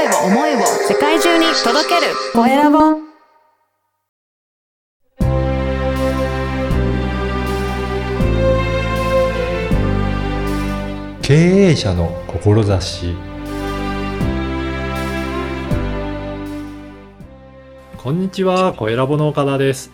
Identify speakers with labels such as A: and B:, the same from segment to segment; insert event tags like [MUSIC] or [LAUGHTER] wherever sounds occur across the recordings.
A: 声を思いを世界中に届けるコエラボ
B: 経営者の志こんにちは、コエラボの岡田です。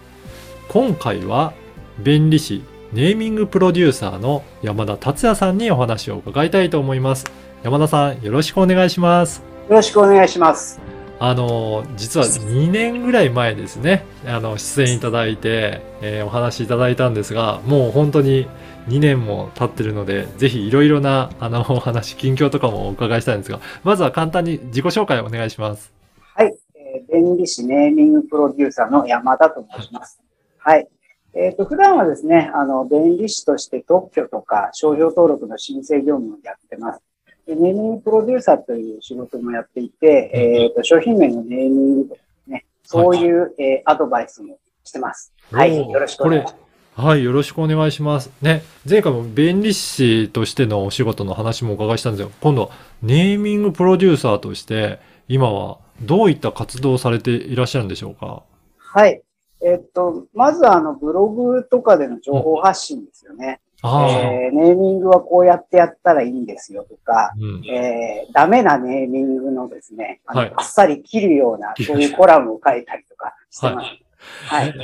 B: 今回は弁理士ネーミングプロデューサーの山田達也さんにお話を伺いたいと思います。山田さん、よろしくお願いします。
C: よろしくお願いします。
B: あの、実は2年ぐらい前ですね、あの、出演いただいて、えーお話いただいたんですが、もう本当に2年も経ってるので、ぜひいろいろな、あの、お話、近況とかもお伺いしたいんですが、まずは簡単に自己紹介をお願いします。
C: はい。えー弁理士ネーミングプロデューサーの山田と申します。はい。えっ、と、普段はですね、あの、弁理士として特許とか商標登録の申請業務をやってます。でネーミングプロデューサーという仕事もやっていて、えっ、と、商品名のネーミングとかね、そういう、えーアドバイスもしてます。はい。よろしくお願いします。
B: はい、よろしくお願いします。ね、前回も弁理士としてのお仕事の話もお伺いしたんですよ。今度はネーミングプロデューサーとして、今はどういった活動をされていらっしゃるんでしょうか？
C: はい。えっ、と、まずあの、ブログとかでの情報発信ですよね。えーネーミングはこうやってやったらいいんですよとか、
B: うん。
C: えーダメなネーミングのですね、あの
B: はい
C: あっさり切るような、そういうコラムを書いたりとかしてます。はい。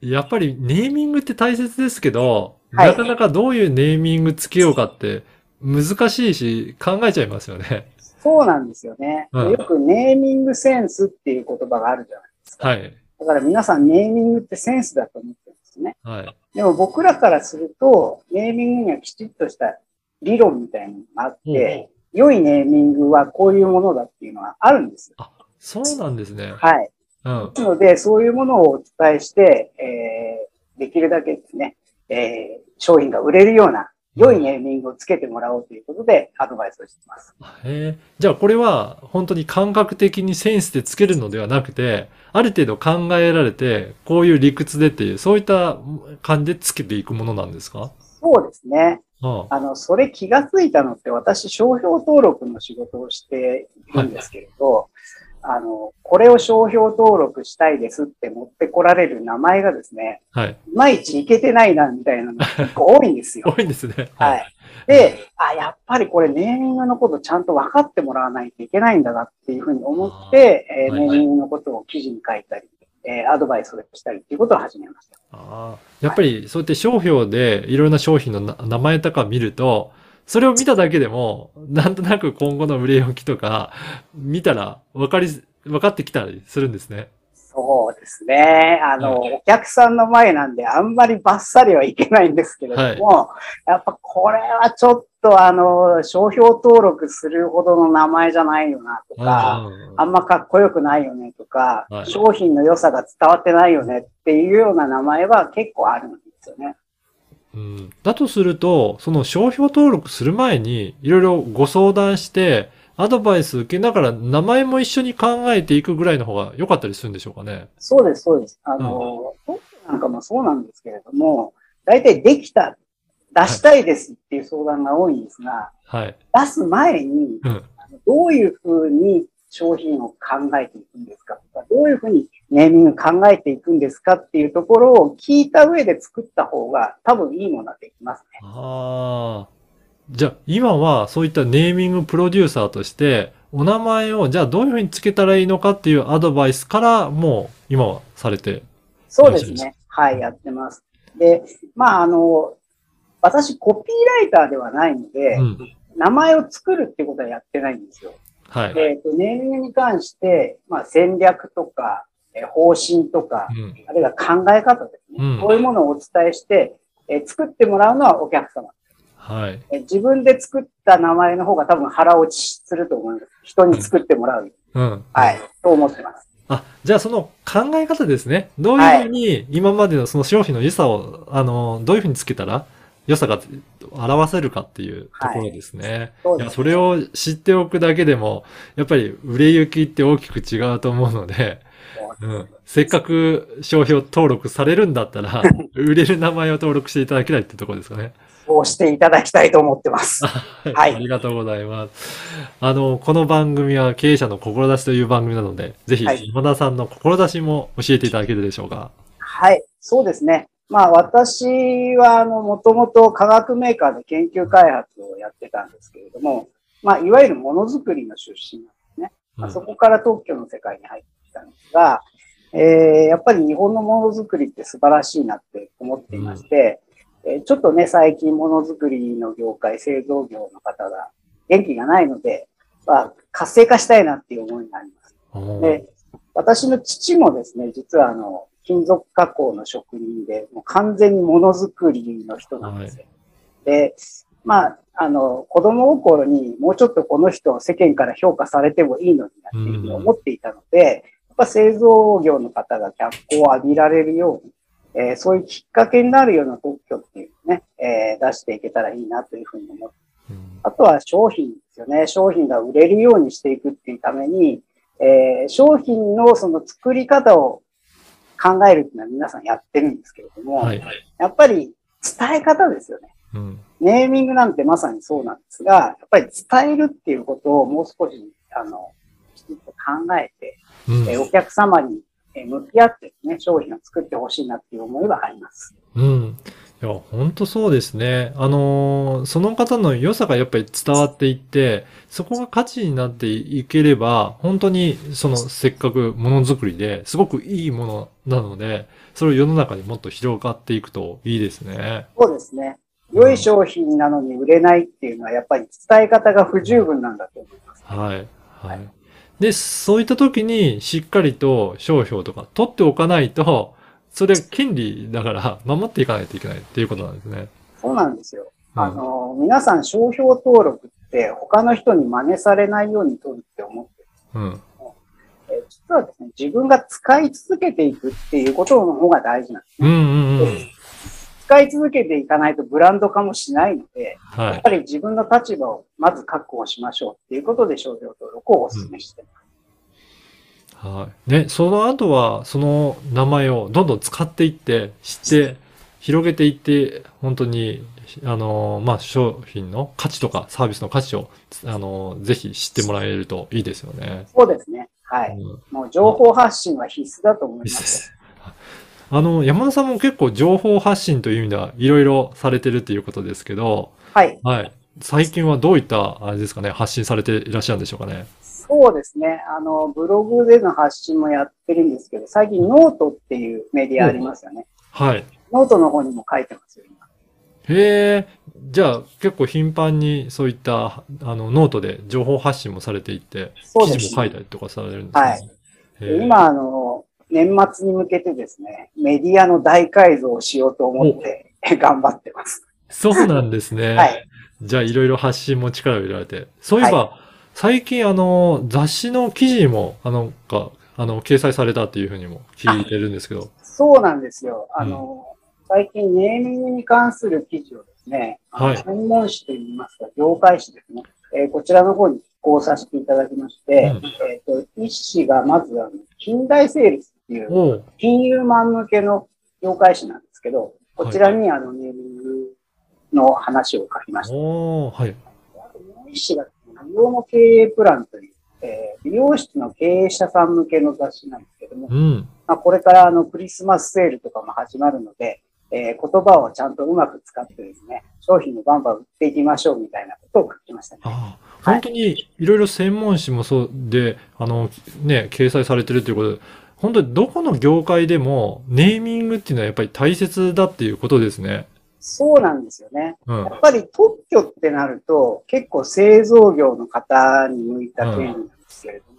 C: [LAUGHS]
B: やっぱりネーミングって大切ですけど、
C: はい
B: なかなかどういうネーミングつけようかって難しいし考えちゃいますよね。
C: そうなんですよね、
B: うん
C: よくネーミングセンスっていう言葉があるじゃないですか。
B: はい。
C: だから皆さんネーミングってセンスだと思っですね。
B: はい。
C: でも僕らからすると、ネーミングにはきちっとした理論みたいなのがあって、良いネーミングはこういうものだっていうのはあるんですよ。
B: そうなんですね。
C: はい。
B: うん。
C: ですので、そういうものをお伝えして、えー、できるだけですね、えー、商品が売れるような良いネーミングをつけてもらおうということでアドバイスをしています。
B: へえ。じゃあこれは本当に感覚的にセンスでつけるのではなくて、ある程度考えられて、こういう理屈でっていう、そういった感じでつけていくものなんですか？
C: そうですね。
B: あ
C: あの、それ気がついたのって私、商標登録の仕事をしているんですけれど、あの、これを商標登録したいですって持ってこられる名前がですね、
B: はい。
C: いまいちいけてないな、みたいなのが [LAUGHS] 結構多いんですよ。
B: 多いんですね。
C: はい。で、あ、やっぱりこれネーミングのことちゃんと分かってもらわないといけないんだなっていうふうに思って、えー
B: はい
C: ネーミングのことを記事に書いたり、えーアドバイスをしたりっていうことを始めました。
B: ああ。やっぱりそうやって商標でいろんな商品のな名前とか見ると、それを見ただけでも、なんとなく今後の売れ行きとか、見たら分かり、分かってきたりするんですね。
C: そうですね。あの、お客さんの前なんであんまりバッサリはいけないんですけれども、やっぱこれはちょっとあの、商標登録するほどの名前じゃないよなとか、あんまかっこよくないよねとか、
B: はい
C: 商品の良さが伝わってないよねっていうような名前は結構あるんですよね。
B: うん、だとすると、その商標登録する前に、いろいろご相談して、アドバイス受けながら名前も一緒に考えていくぐらいの方が良かったりするんでしょうかね。
C: そうです、そうです。あの、特許なんかもそうなんですけれども、大体できた、出したいですっていう相談が多いんですが、
B: はい。
C: 出す前に、
B: うん。
C: どういうふうに商品を考えていくんですか？とか、どういうふうにネーミング考えていくんですかっていうところを聞いた上で作った方が多分いいものができますね。
B: ああ。じゃあ、今はそういったネーミングプロデューサーとして、お名前をじゃあどういうふうにつけたらいいのかっていうアドバイスからもう今はされて。
C: そうですね。はい、やってます。で、まあ、あの、私、コピーライターではないので、
B: うん。
C: 名前を作るってことはやってないんですよ。
B: はい。
C: で、ネーミングに関して、まあ、戦略とか、え方針とか、
B: うん。
C: あるいは考え方ですね。
B: うん
C: こういうものをお伝えして、えー作ってもらうのはお客様。
B: はい。
C: えー自分で作った名前の方が多分腹落ちすると思います。人に作ってもらう。
B: うん。
C: はい。と思ってます。
B: あ、じゃあその考え方ですね。どういうふうに今までのその商品の良さを、あの、どういうふうにつけたら良さが表せるかっていうところですね。
C: そうです
B: いや、それを知っておくだけでも、やっぱり売れ行きって大きく違うと思うので、うん、せっかく商標登録されるんだったら、[LAUGHS] 売れる名前を登録していただきたいってところですかね。
C: そをしていただきたいと思ってます。[LAUGHS] はい
B: ありがとうございます。あの、この番組は経営者の志という番組なので、ぜひ
C: はい
B: 山田さんの志も教えていただけるでしょうか。
C: はい、そうですね。まあ私はあの、もともと化学メーカーで研究開発をやってたんですけれども、まあいわゆるものづくりの出身なんですね。まあそこから特許の世界に入ってきたんですが、えーやっぱり日本のものづくりって素晴らしいなって思っていまして、えーちょっとね、最近ものづくりの業界、製造業の方が元気がないので、まあ、活性化したいなっていう思いがあります。で、私の父もですね、実はあの、金属加工の職人で、もう完全にものづくりの人なんですよ。で、まあ、あの、子供心にもうちょっとこの人世間から評価されてもいいのになっていうふうに思っていたので、やっぱ製造業の方が脚光を浴びられるように、えーそういうきっかけになるような特許っていうのをね、えー出していけたらいいなというふうに思って
B: うん
C: あとは商品ですよね。商品が売れるようにしていくっていうために、えー商品のその作り方を考えるっていうのは皆さんやってるんですけれども、
B: はい。
C: やっぱり伝え方ですよね。
B: うん。
C: ネーミングなんてまさにそうなんですが、やっぱり伝えるっていうことをもう少し、あの、きちんと考えて、
B: うん
C: えーお客様にえー向き合ってですね、商品を作ってほしいなっていう思いはあります。
B: うん。いや、本当そうですね。あのーその方の良さがやっぱり伝わっていって、そこが価値になっていければ、本当にそのせっかくものづくりですごくいいものなので、それを世の中にもっと広がっていくといいですね。
C: そうですね。良い商品なのに売れないっていうのはやっぱり伝え方が不十分なんだと思います。
B: はい。はい。で、そういった時にしっかりと商標とか取っておかないと、それ権利だから守っていかないといけないっていうことなんですね。
C: そうなんですよ。
B: うん
C: あの、皆さん商標登録って他の人に真似されないように取るって思ってる。
B: うん。
C: えー実はですね、自分が使い続けていくっていうことの方が大事なんです
B: うんうんうん。
C: 使い続けていかないとブランド化もしないので、
B: はい。
C: やっぱり自分の立場をまず確保しましょうっていうことで商標登録をお勧めしてます。
B: はい。で、その後は、その名前をどんどん使っていって、知って、広げていって、本当に、あの、まあ、商品の価値とかサービスの価値を、あの、ぜひ知ってもらえるといいですよね。
C: そうですね。はい。
B: うん
C: もう情報発信は必須だと思いま。
B: ですすあの、山田さんも結構情報発信という意味ではいろいろされてるっていうことですけど、
C: はい。
B: はい。最近はどういった、あれですかね、発信されていらっしゃるんでしょうかね。
C: そうですね。あの、ブログでの発信もやってるんですけど、最近ノートっていうメディアありますよね。
B: はい。
C: ノートの方にも書いてますよ、今。
B: へえ、じゃあ結構頻繁にそういったあのノートで情報発信もされていて、
C: そうです
B: 記事も書いたりとかされるんですね。
C: はい今、あの、年末に向けてですね、メディアの大改造をしようと思って頑張ってます。
B: そうなんですね。[LAUGHS]
C: はい。
B: じゃあいろいろ発信も力を入れられて。そういえば、最近あの雑誌の記事にもあのかあの掲載されたっていうふうにも聞いてるんですけど。
C: そうなんですよ。あの、最近ネーミングに関する記事をですね、
B: はい
C: 専門誌といいますか、業界誌ですね、えーこちらの方に寄稿させていただきまして、
B: うん
C: えっ、と、一誌がまずあの、近代セールスってい
B: う、
C: 金融マン向けの業界誌なんですけど、こちらにあのネーミングの話を書きました。
B: おーはい。
C: あともう一誌が美容の経営プランという、えー美容室の経営者さん向けの雑誌なんですけども、
B: うん。
C: まあ、これからあのクリスマスセールとかも始まるので、えー言葉をちゃんとうまく使ってですね、商品をバンバン売っていきましょうみたいなことを書きましたね。
B: ああ、本当にいろいろ専門誌もそうで、あの、ね、掲載されてるということで、本当にどこの業界でもネーミングっていうのはやっぱり大切だっていうことですね。
C: そうなんですよね。
B: うん
C: や。っぱり特許ってなると、結構製造業の方に向いた権利なんですけれども、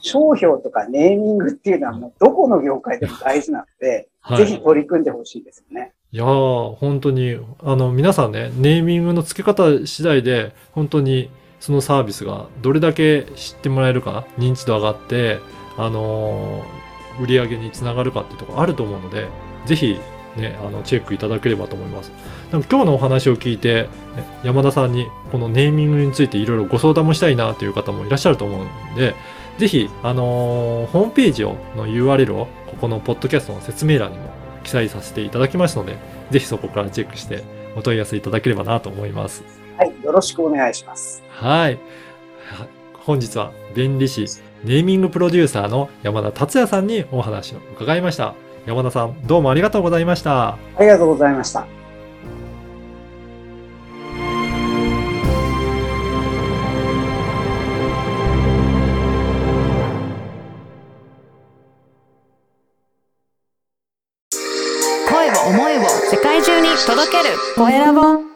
C: 商標とかネーミングっていうのはもうどこの業界でも大事なので、
B: はい
C: ぜひ取り組んでほしいですよね。
B: いやー、本当に、あの、皆さんね、ネーミングの付け方次第で、本当にそのサービスがどれだけ知ってもらえるか、認知度上がって、あのー売り上げにつながるかっていうところあると思うので、ぜひ、ね、あの、チェックいただければと思います。なんか今日のお話を聞いて、ね山田さんにこのネーミングについていろいろご相談もしたいなという方もいらっしゃると思うんで、ぜひ、あのーホームページをの URL をここのポッドキャストの説明欄にも記載させていただきますので、ぜひそこからチェックしてお問い合わせいただければなと思います。
C: はい。よろしくお願いします。
B: はい。は本日は弁理士ネーミングプロデューサーの山田達也さんにお話を伺いました。山田さん、どうもありがとうございました。
C: ありがとうございました。
A: 声を思いを世界中に届けるコエラボ